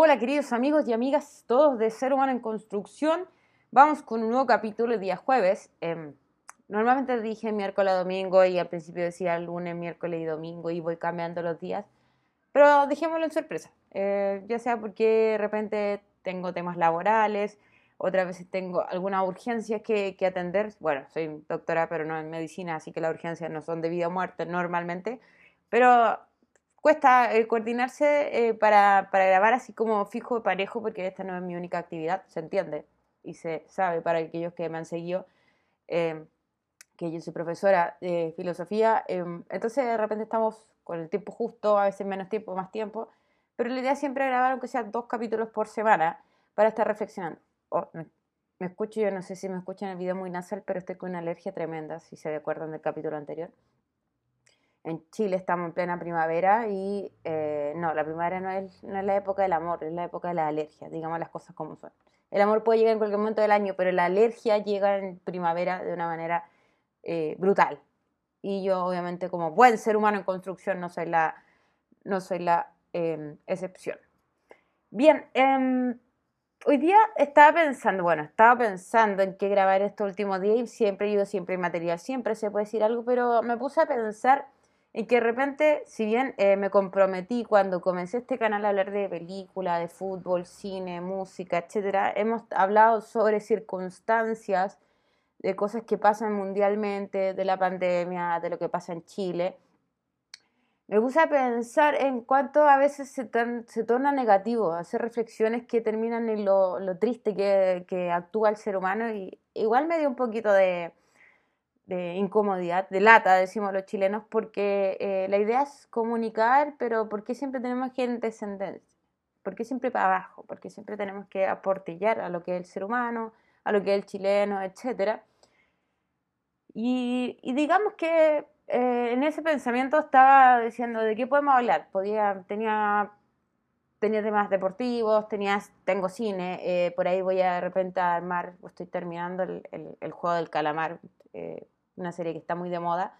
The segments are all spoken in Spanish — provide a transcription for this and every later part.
Hola queridos amigos y amigas, todos de Ser Humano en Construcción. Vamos con un nuevo capítulo el día jueves. Em, normalmente dije miércoles a domingo y al principio decía lunes, miércoles y domingo y voy cambiando los días. Pero dejémoslo en sorpresa. Eh, ya sea porque de repente tengo temas laborales, otras veces tengo algunas urgencias que, que, atender. Bueno, soy doctora, pero no en medicina, así que las urgencias no son de vida o muerte normalmente. Pero cuesta eh, coordinarse eh, para, grabar así como fijo parejo, porque esta no es mi única actividad, se entiende y se sabe para aquellos que me han seguido eh, que yo soy profesora de filosofía. entonces de repente estamos con el tiempo justo, a veces menos tiempo, más tiempo, pero la idea es siempre grabar aunque sea dos capítulos por semana para estar reflexionando. Oh, me, escucho, yo no sé si me escuchan el video muy nasal, pero estoy con una alergia tremenda, si se acuerdan del capítulo anterior en Chile estamos en plena primavera y eh, no, la primavera no es, no es, la época del amor, es la época de la alergia, digamos las cosas como son. El amor puede llegar en cualquier momento del año, pero la alergia llega en primavera de una manera eh, brutal. Y yo obviamente como buen ser humano en construcción no soy la, no soy la eh, excepción. Bien, eh, hoy día estaba pensando, bueno, estaba pensando en qué grabar estos últimos días y siempre digo, siempre hay material, siempre se puede decir algo, pero me puse a pensar y que de repente, si bien eh, me comprometí cuando comencé este canal a hablar de película, de fútbol, cine, música, etcétera, hemos hablado sobre circunstancias, de cosas que pasan mundialmente, de la pandemia, de lo que pasa en Chile. Me puse a pensar en cuánto a veces se, se torna negativo, hacer reflexiones que terminan en lo, lo triste que, que actúa el ser humano y igual me dio un poquito de, de incomodidad, de lata, decimos los chilenos, porque eh, la idea es comunicar, pero ¿por qué siempre tenemos que en descendencia? ¿Por qué siempre para abajo? ¿Por qué siempre tenemos que aportillar a lo que es el ser humano, a lo que es el chileno, etcétera? Y, digamos que eh, en ese pensamiento estaba diciendo de qué podemos hablar. Podía, tenía, tenía temas deportivos, tenía, tengo cine, eh, por ahí voy a de repente a armar, estoy terminando el, el, juego del calamar. Una serie que está muy de moda.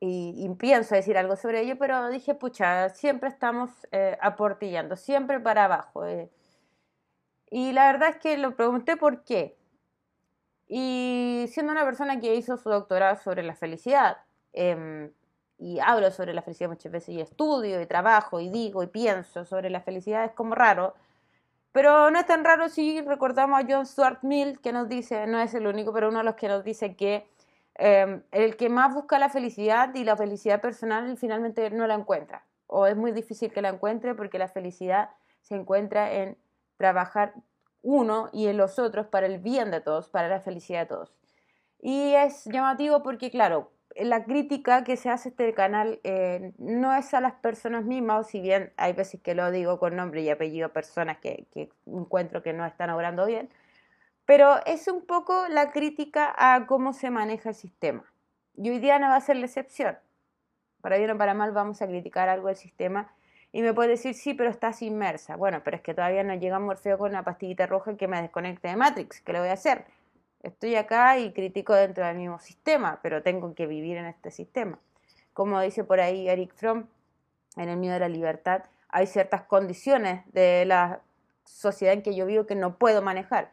Y, y, pienso decir algo sobre ello, pero dije, pucha, siempre estamos eh, aportillando, siempre para abajo. Eh. Y la verdad es que lo pregunté por qué. Y siendo una persona que hizo su doctorado sobre la felicidad, em, y hablo sobre la felicidad muchas veces, y estudio, y trabajo, y digo, y pienso sobre la felicidad, es como raro pero no es tan raro si recordamos a John Stuart Mill, que nos dice, no es el único, pero uno de los que nos dice que eh, el que más busca la felicidad y la felicidad personal finalmente no la encuentra. O es muy difícil que la encuentre porque la felicidad se encuentra en trabajar uno y en los otros para el bien de todos, para la felicidad de todos. Y es llamativo porque, claro, la crítica que se hace este canal eh, no es a las personas mismas, si bien hay veces que lo digo con nombre y apellido personas que, que encuentro que no están obrando bien, pero es un poco la crítica a cómo se maneja el sistema. Y hoy día no va a ser la excepción. Para bien o para mal vamos a criticar algo del sistema y me puede decir, sí, pero estás inmersa. Bueno, pero es que todavía no llega Morfeo con una pastillita roja que me desconecte de Matrix. ¿Qué le voy a hacer? Estoy acá y critico dentro del mismo sistema, pero tengo que vivir en este sistema. Como dice por ahí Eric Fromm, en el mío de la libertad, hay ciertas condiciones de la sociedad en que yo vivo que no puedo manejar.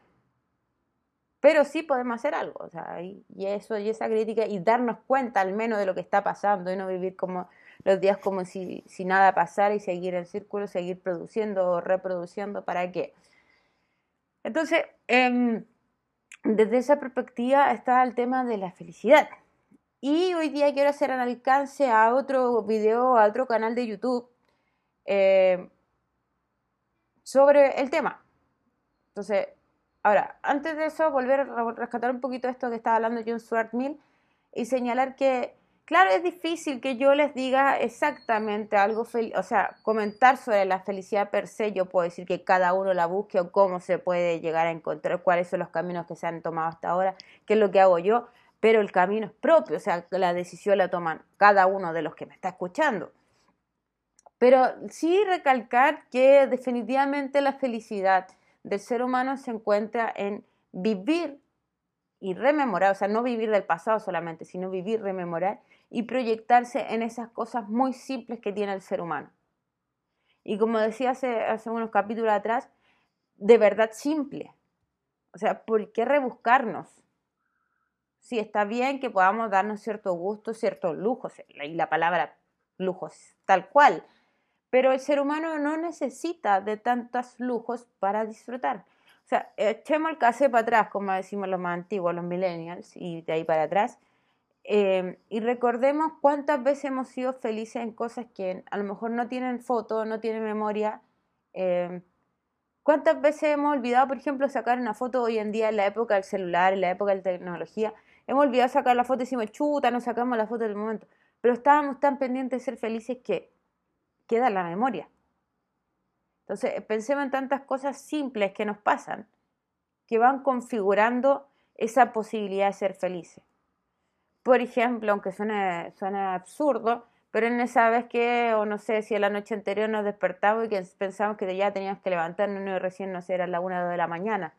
Pero sí podemos hacer algo, o sea, y, eso, y esa crítica, y darnos cuenta al menos de lo que está pasando, y no vivir como los días como si, si nada pasara y seguir el círculo, seguir produciendo o reproduciendo, ¿para qué? Entonces, eh, desde esa perspectiva está el tema de la felicidad. Y hoy día quiero hacer un alcance a otro video, a otro canal de YouTube eh, sobre el tema. Entonces, ahora, antes de eso, volver a rescatar un poquito esto que estaba hablando John Stuart Mill y señalar que Claro, es difícil que yo les diga exactamente algo, o sea, comentar sobre la felicidad per se, yo puedo decir que cada uno la busque o cómo se puede llegar a encontrar, cuáles son los caminos que se han tomado hasta ahora, qué es lo que hago yo, pero el camino es propio, o sea, la decisión la toman cada uno de los que me está escuchando. Pero sí recalcar que definitivamente la felicidad del ser humano se encuentra en vivir y rememorar, o sea, no vivir del pasado solamente, sino vivir, rememorar y proyectarse en esas cosas muy simples que tiene el ser humano. Y como decía hace, hace unos capítulos atrás, de verdad simple. O sea, ¿por qué rebuscarnos? Sí, está bien que podamos darnos cierto gusto, ciertos lujos, y la palabra lujos, tal cual, pero el ser humano no necesita de tantos lujos para disfrutar. O sea, echemos el casé para atrás, como decimos los más antiguos, los millennials, y de ahí para atrás, eh, y recordemos cuántas veces hemos sido felices en cosas que a lo mejor no tienen foto, no tienen memoria. Eh, ¿Cuántas veces hemos olvidado, por ejemplo, sacar una foto hoy en día en la época del celular, en la época de la tecnología? Hemos olvidado sacar la foto y decimos, chuta, no sacamos la foto del momento. Pero estábamos tan pendientes de ser felices que queda la memoria. Entonces, pensemos en tantas cosas simples que nos pasan, que van configurando esa posibilidad de ser felices. Por ejemplo, aunque suene, suene absurdo, pero en esa vez que, o no sé, si a la noche anterior nos despertamos y que pensamos que ya teníamos que levantarnos y recién, no sé, era la una de la mañana.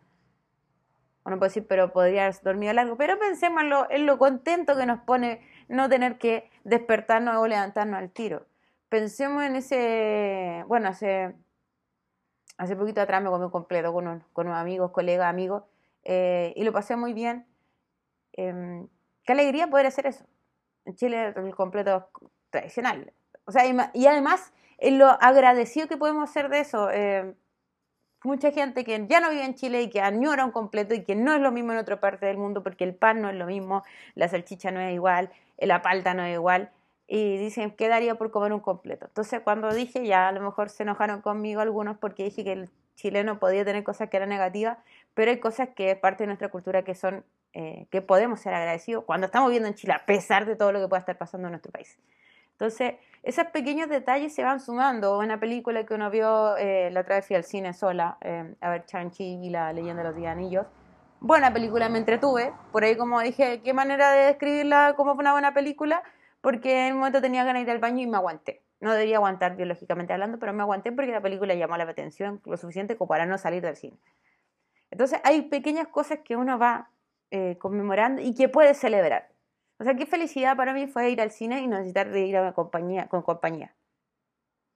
O no puedo decir, pero podría haber dormido largo. Pero pensemos en lo, en lo contento que nos pone no tener que despertarnos o levantarnos al tiro. Pensemos en ese, bueno, hace, hace poquito atrás me comí un completo con, con unos amigos, colegas, amigos, eh, y lo pasé muy bien. Em, qué alegría poder hacer eso. En Chile el completo tradicional. O sea, y, además, en lo agradecido que podemos ser de eso. Eh, mucha gente que ya no vive en Chile y que añora un completo y que no es lo mismo en otra parte del mundo porque el pan no es lo mismo, la salchicha no es igual, la palta no es igual. Y dicen, ¿qué daría por comer un completo? Entonces, cuando dije, ya a lo mejor se enojaron conmigo algunos porque dije que el chileno podía tener cosas que eran negativas, pero hay cosas que es parte de nuestra cultura que son, eh, que podemos ser agradecidos cuando estamos viviendo en Chile, a pesar de todo lo que pueda estar pasando en nuestro país. Entonces, esos pequeños detalles se van sumando. Una película que uno vio, eh, la otra vez fui al cine sola, eh, a ver Chanchi y la leyenda de los diez anillos. Buena película, me entretuve. Por ahí, como dije, qué manera de describirla como una buena película, porque en un momento tenía ganas de ir al baño y me aguanté. No debería aguantar biológicamente hablando, pero me aguanté porque la película llamó la atención lo suficiente como para no salir del cine. Entonces, hay pequeñas cosas que uno va eh, conmemorando y que puede celebrar. O sea, qué felicidad para mí fue ir al cine y necesitar de ir a compañía, con compañía.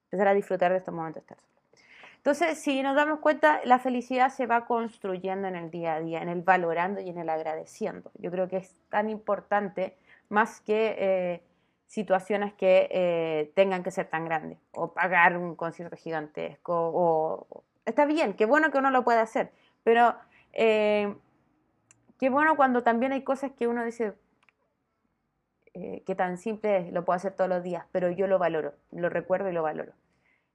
Empezar a disfrutar de estos momentos Entonces, si nos damos cuenta, la felicidad se va construyendo en el día a día, en el valorando y en el agradeciendo. Yo creo que es tan importante más que eh, situaciones que eh, tengan que ser tan grandes o pagar un concierto gigantesco. O, está bien, qué bueno que uno lo pueda hacer, pero eh, qué bueno cuando también hay cosas que uno dice, eh, que tan simple es, lo puedo hacer todos los días, pero yo lo valoro, lo recuerdo y lo valoro.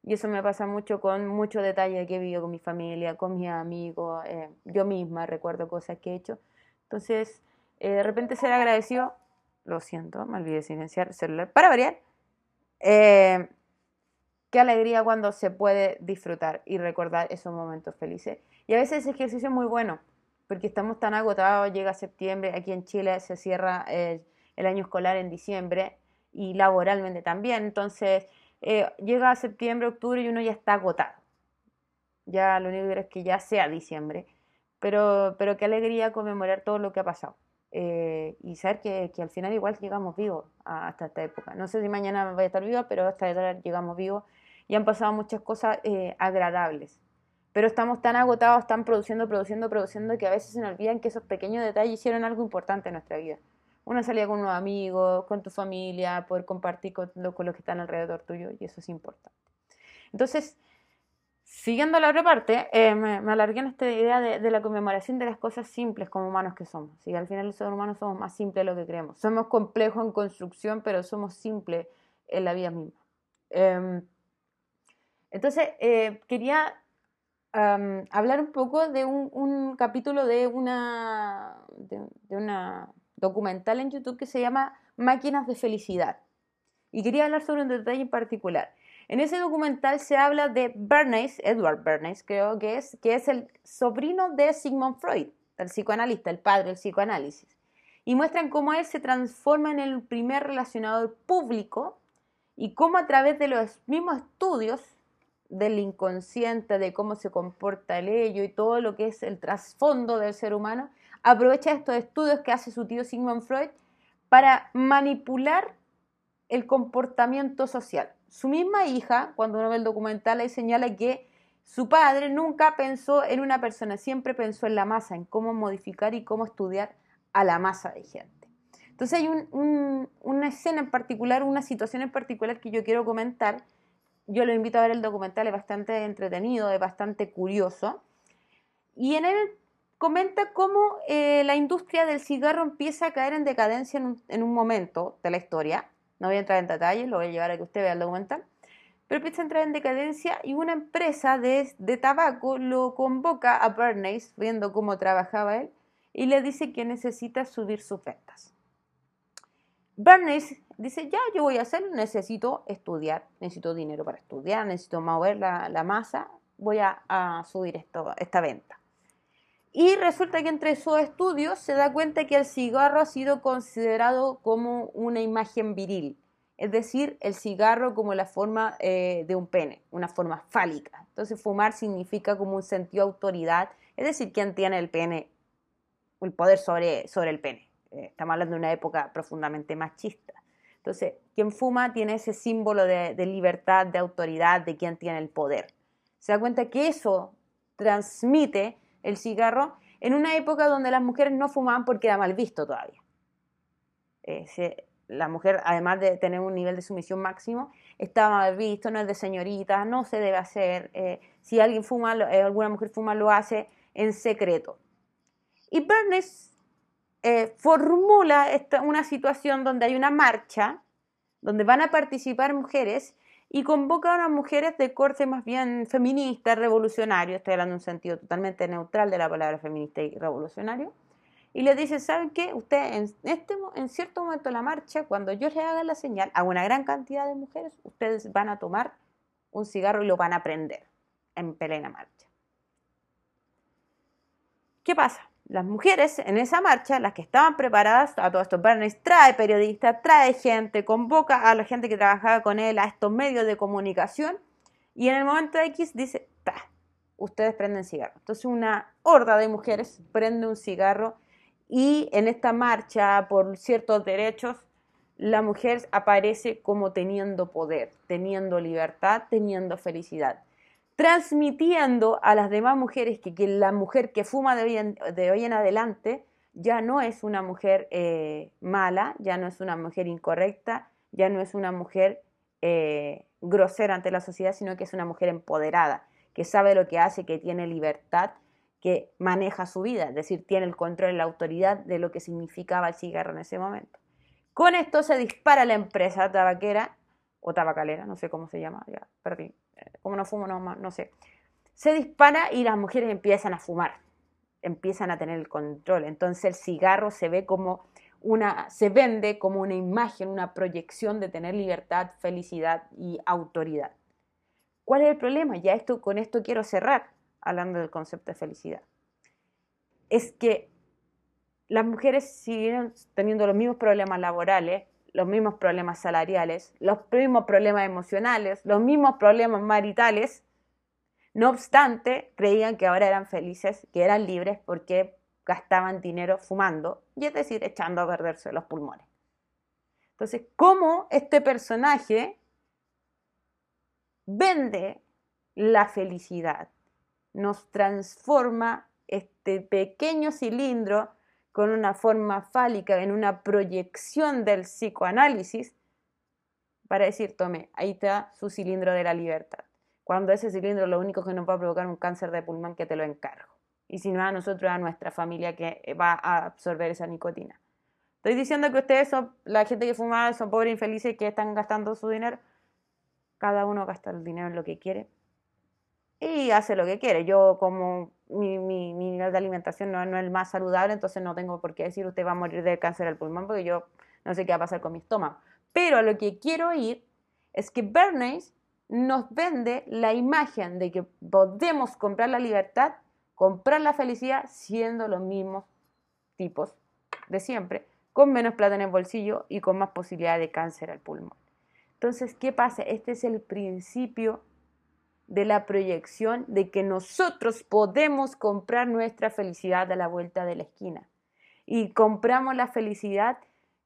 Y eso me pasa mucho con mucho detalle que he vivido con mi familia, con mis amigos, eh, yo misma recuerdo cosas que he hecho. Entonces, eh, de repente ser agradecido, lo siento, me olvidé silenciar el celular, para variar. qué alegría cuando se puede disfrutar y recordar esos momentos felices. Y a veces ese ejercicio es muy bueno, porque estamos tan agotados, llega septiembre, aquí en Chile se cierra el año escolar en diciembre y laboralmente también. Entonces, eh, llega septiembre, octubre y uno ya está agotado. Ya lo único que es que ya sea diciembre. Pero, pero qué alegría conmemorar todo lo que ha pasado. Eh, y saber que, que, al final igual llegamos vivos hasta esta época. No sé si mañana voy a estar viva, pero hasta ahora llegamos vivos y han pasado muchas cosas eh, agradables. Pero estamos tan agotados, están produciendo, produciendo, produciendo, que a veces se nos olvidan que esos pequeños detalles hicieron algo importante en nuestra vida una salida con unos amigos, con tu familia, poder compartir con, los que están alrededor tuyo, y eso es importante. Entonces, siguiendo la otra parte, eh, me, alargué en esta idea de, la conmemoración de las cosas simples como humanos que somos. ¿sí? Al final, los seres humanos somos más simples de lo que creemos. Somos complejos en construcción, pero somos simples en la vida misma. Em, entonces, eh, quería hablar un poco de un, capítulo de una, de una documental en YouTube que se llama Máquinas de Felicidad. Y quería hablar sobre un detalle en particular. En ese documental se habla de Bernays, Edward Bernays creo que es, que es el sobrino de Sigmund Freud, el psicoanalista, el padre del psicoanálisis. Y muestran cómo él se transforma en el primer relacionador público y cómo a través de los mismos estudios del inconsciente, de cómo se comporta el ello y todo lo que es el trasfondo del ser humano, aprovecha estos estudios que hace su tío Sigmund Freud para manipular el comportamiento social. su misma hija, cuando uno ve el documental, le señala que su padre nunca pensó en una persona, siempre pensó en la masa, en cómo modificar y cómo estudiar a la masa de gente. Entonces hay una escena en particular, una situación en particular que yo quiero comentar. Yo lo invito a ver el documental, es bastante entretenido, es bastante curioso. Y en él comenta cómo eh, la industria del cigarro empieza a caer en decadencia en un, momento de la historia. No voy a entrar en detalles, lo voy a llevar a que usted vea el documental. Pero empieza a entrar en decadencia y una empresa de, de tabaco lo convoca a Bernays, viendo cómo trabajaba él, y le dice que necesita subir sus ventas. Bernays dice, ya, yo voy a hacerlo, necesito estudiar, necesito dinero para estudiar, necesito mover la, masa, voy a, subir esto, esta venta. Y resulta que entre esos estudios se da cuenta que el cigarro ha sido considerado como una imagen viril, es decir, el cigarro como la forma eh, de un pene, una forma fálica. Entonces fumar significa como un sentido de autoridad, es decir, quien tiene el pene, el poder sobre, sobre el pene. Eh, estamos hablando de una época profundamente machista. Entonces, quien fuma tiene ese símbolo de, libertad, de autoridad, de quien tiene el poder. Se da cuenta que eso transmite el cigarro en una época donde las mujeres no fumaban porque era mal visto todavía. Eh, la mujer, además de tener un nivel de sumisión máximo, estaba mal visto, no es de señorita, no se debe hacer. Eh, si alguien fuma, alguna mujer fuma, lo hace en secreto. Y Burns eh, formula una situación donde hay una marcha, donde van a participar mujeres y convoca a unas mujeres de corte más bien feminista, revolucionario, estoy hablando en un sentido totalmente neutral de la palabra feminista y revolucionario, y le dice, ¿saben qué? Usted en, este, en cierto momento de la marcha, cuando yo le haga la señal a una gran cantidad de mujeres, ustedes van a tomar un cigarro y lo van a prender en plena marcha. ¿Qué pasa? Las mujeres en esa marcha, las que estaban preparadas, a todos estos Bernays trae periodistas, trae gente, convoca a la gente que trabajaba con él, a estos medios de comunicación, y en el momento X dice, ustedes prenden cigarro. Entonces una horda de mujeres prende un cigarro y en esta marcha por ciertos derechos, la mujer aparece como teniendo poder, teniendo libertad, teniendo felicidad transmitiendo a las demás mujeres que, la mujer que fuma de hoy, en, adelante ya no es una mujer eh, mala, ya no es una mujer incorrecta, ya no es una mujer eh, grosera ante la sociedad, sino que es una mujer empoderada, que sabe lo que hace, que tiene libertad, que maneja su vida, es decir, tiene el control y la autoridad de lo que significaba el cigarro en ese momento. Con esto se dispara la empresa tabaquera o tabacalera, no sé cómo se llama, ya perdí, como no fumo, no, no sé. Se dispara y las mujeres empiezan a fumar, empiezan a tener el control. Entonces el cigarro se ve como una, se vende como una imagen, una proyección de tener libertad, felicidad y autoridad. ¿Cuál es el problema? Ya esto, con esto quiero cerrar, hablando del concepto de felicidad. Es que las mujeres siguen teniendo los mismos problemas laborales, los mismos problemas salariales, los mismos problemas emocionales, los mismos problemas maritales. No obstante, creían que ahora eran felices, que eran libres porque gastaban dinero fumando, y es decir, echando a perderse los pulmones. Entonces, ¿cómo este personaje vende la felicidad? Nos transforma este pequeño cilindro con una forma fálica, en una proyección del psicoanálisis, para decir, tome, ahí está su cilindro de la libertad. Cuando ese cilindro lo único que nos va a provocar un cáncer de pulmón que te lo encargo. Y si no a nosotros, a nuestra familia que va a absorber esa nicotina. Estoy diciendo que ustedes son, la gente que fuma, son pobres, infelices que están gastando su dinero. Cada uno gasta el dinero en lo que quiere y hace lo que quiere. Yo como mi, mi, nivel de alimentación no, no, es el más saludable, entonces no tengo por qué decir usted va a morir de cáncer al pulmón porque yo no sé qué va a pasar con mi estómago. Pero a lo que quiero ir es que Bernays nos vende la imagen de que podemos comprar la libertad, comprar la felicidad siendo los mismos tipos de siempre, con menos plata en el bolsillo y con más posibilidad de cáncer al pulmón. Entonces, ¿qué pasa? Este es el principio de la proyección de que nosotros podemos comprar nuestra felicidad a la vuelta de la esquina. Y compramos la felicidad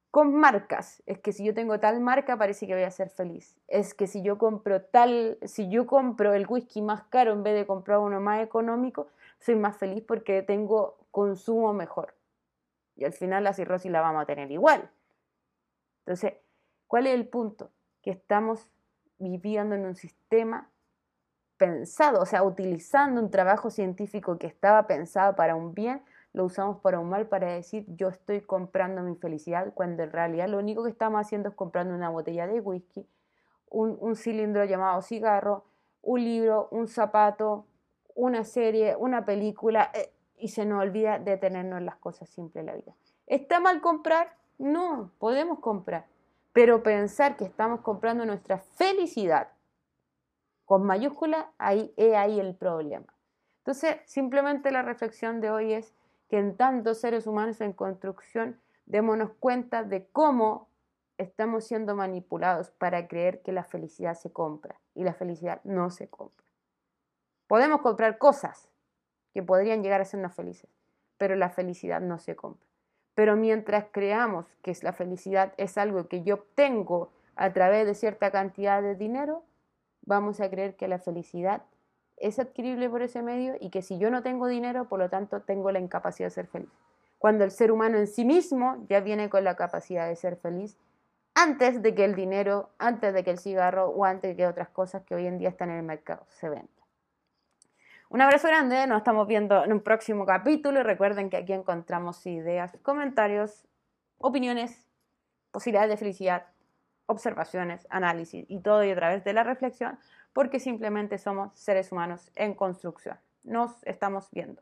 con marcas. Es que si yo tengo tal marca parece que voy a ser feliz. Es que si yo compro tal, si yo compro el whisky más caro en vez de comprar uno más económico, soy más feliz porque tengo consumo mejor. Y al final la cirrosis la vamos a tener igual. Entonces, ¿cuál es el punto? Que estamos viviendo en un sistema pensado, o sea, utilizando un trabajo científico que estaba pensado para un bien, lo usamos para un mal, para decir yo estoy comprando mi felicidad, cuando en realidad lo único que estamos haciendo es comprando una botella de whisky, un, cilindro llamado cigarro, un libro, un zapato, una serie, una película, eh, y se nos olvida detenernos en las cosas simples de la vida. ¿Está mal comprar? No, podemos comprar, pero pensar que estamos comprando nuestra felicidad con mayúscula, ahí es ahí el problema. Entonces, simplemente la reflexión de hoy es que en tantos seres humanos en construcción démonos cuenta de cómo estamos siendo manipulados para creer que la felicidad se compra y la felicidad no se compra. Podemos comprar cosas que podrían llegar a sernos felices, pero la felicidad no se compra. Pero mientras creamos que la felicidad es algo que yo obtengo a través de cierta cantidad de dinero, vamos a creer que la felicidad es adquirible por ese medio y que si yo no tengo dinero, por lo tanto, tengo la incapacidad de ser feliz. Cuando el ser humano en sí mismo ya viene con la capacidad de ser feliz antes de que el dinero, antes de que el cigarro o antes de que otras cosas que hoy en día están en el mercado se vendan. Un abrazo grande, nos estamos viendo en un próximo capítulo y recuerden que aquí encontramos ideas, comentarios, opiniones, posibilidades de felicidad, observaciones, análisis y todo y a través de la reflexión porque simplemente somos seres humanos en construcción. Nos estamos viendo.